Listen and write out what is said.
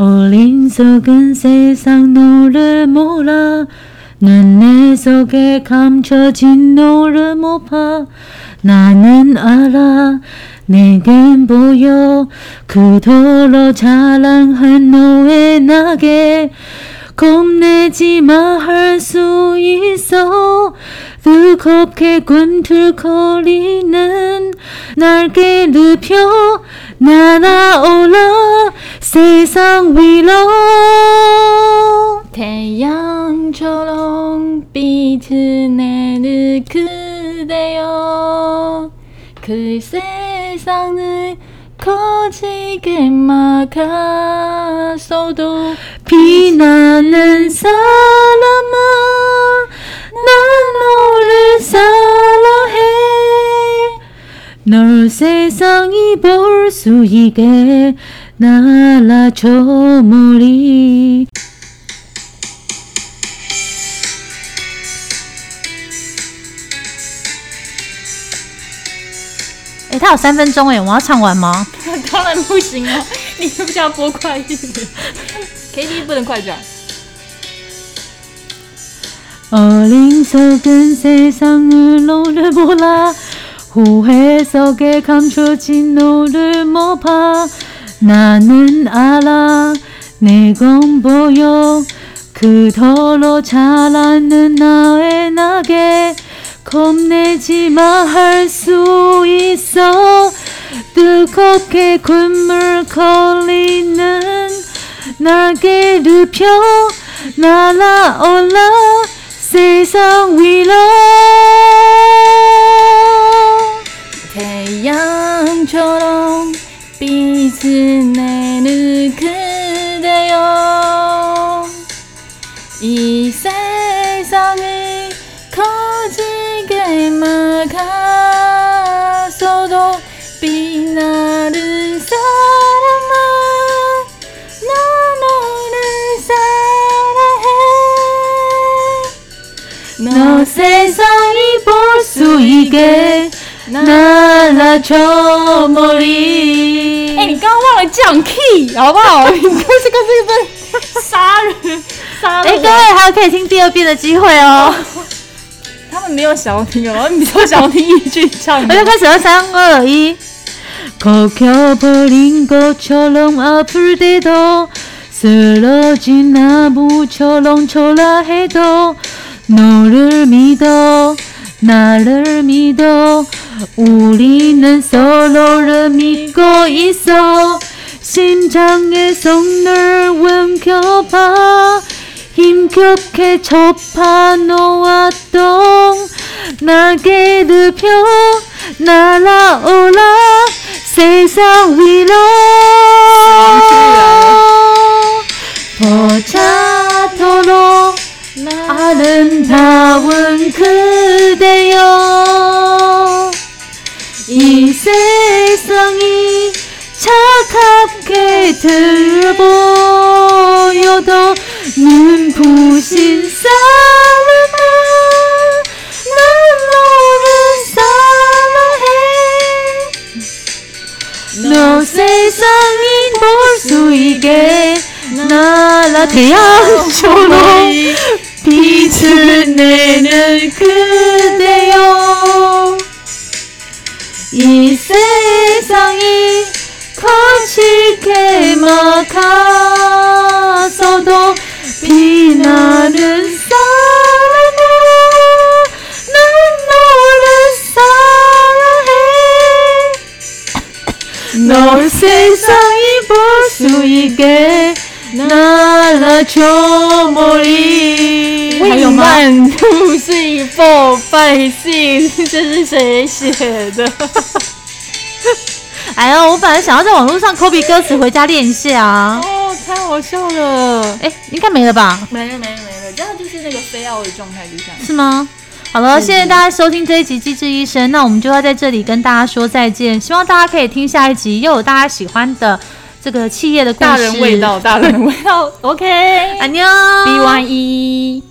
어린석은 세상 너를 몰라 눈내 속에 감춰진 너를 못 봐 나는 알아 내겐 보여 그토록 자랑한 너의 낙에 겁내지 마 할 수 있어. 뜨겁게 꿈틀거리는 날개 눕혀 날아올라 세상 위로. 태양처럼 빛내는 그대여. 그 세상을 거지게 막았어도 비나는 사람아 난 너를 사랑해. 널 세상이 볼 수 있게 날아줘 머리 哎、他有三分钟哎，我要唱完吗？当然不行啊！你不是要播快一点？KTV 不能快转。 어린석은 세상을 너를 몰라 후회 속에 감춰진 너를 못 봐 나는 알아. 내건 보여. 그토록 자라는 나의 낙에 겁내지 마 할 수 있어. 뜨겁게 굶을 거리는 날개를 펴 날아올라 세상 위로 빛을 내는 그대여. 이 세상을 거지게 막았어도 빛나는 사람아 나 너를 사랑해. 너 세상이 볼 수 있게 날아줘 머리 哎、你刚刚忘了降 key 好不好？你这是个这个杀人杀哎、人！各位还有可以听第二遍的机会哦。他们没有想要听哦，你都想要听一句唱我就开始了，三二一。 걷혀버린 것처럼 아플 때도 쓰러진 나무처럼 초라해도 너를 믿어 나를 믿어 우리는 서로를 믿고 있어 심장의 손을 움켜봐. 힘겹게 접하 놓았던 날개를 펴 날아올라. 세상 위로 버차도록 아름다운 그대여. 이 세상이 차갑게 들보여도 눈부신 사랑아 난 너를 사랑해. 너 세상이 볼 수 있게 날아 태양처럼 빛을 내는 그대여. 이 세상이 막아서도 빛나는 사랑아 난 너를 사랑해 널 세상이 볼 수 있게 날아줘 머리 还有吗？ One two three four five six，这是谁写的？ 我本来想要在网络上 copy 歌词回家练一下啊。哦，太好笑了！哎，应该没了吧？没了没了没了，这样就是那个非要的状态，就这样。是吗？好了，谢谢大家收听这一集《机智医生》，那我们就要在这里跟大家说再见。希望大家可以听下一集，又有大家喜欢的这个企业的故事。大人味道，大人味道。OK，安妞 B one 一。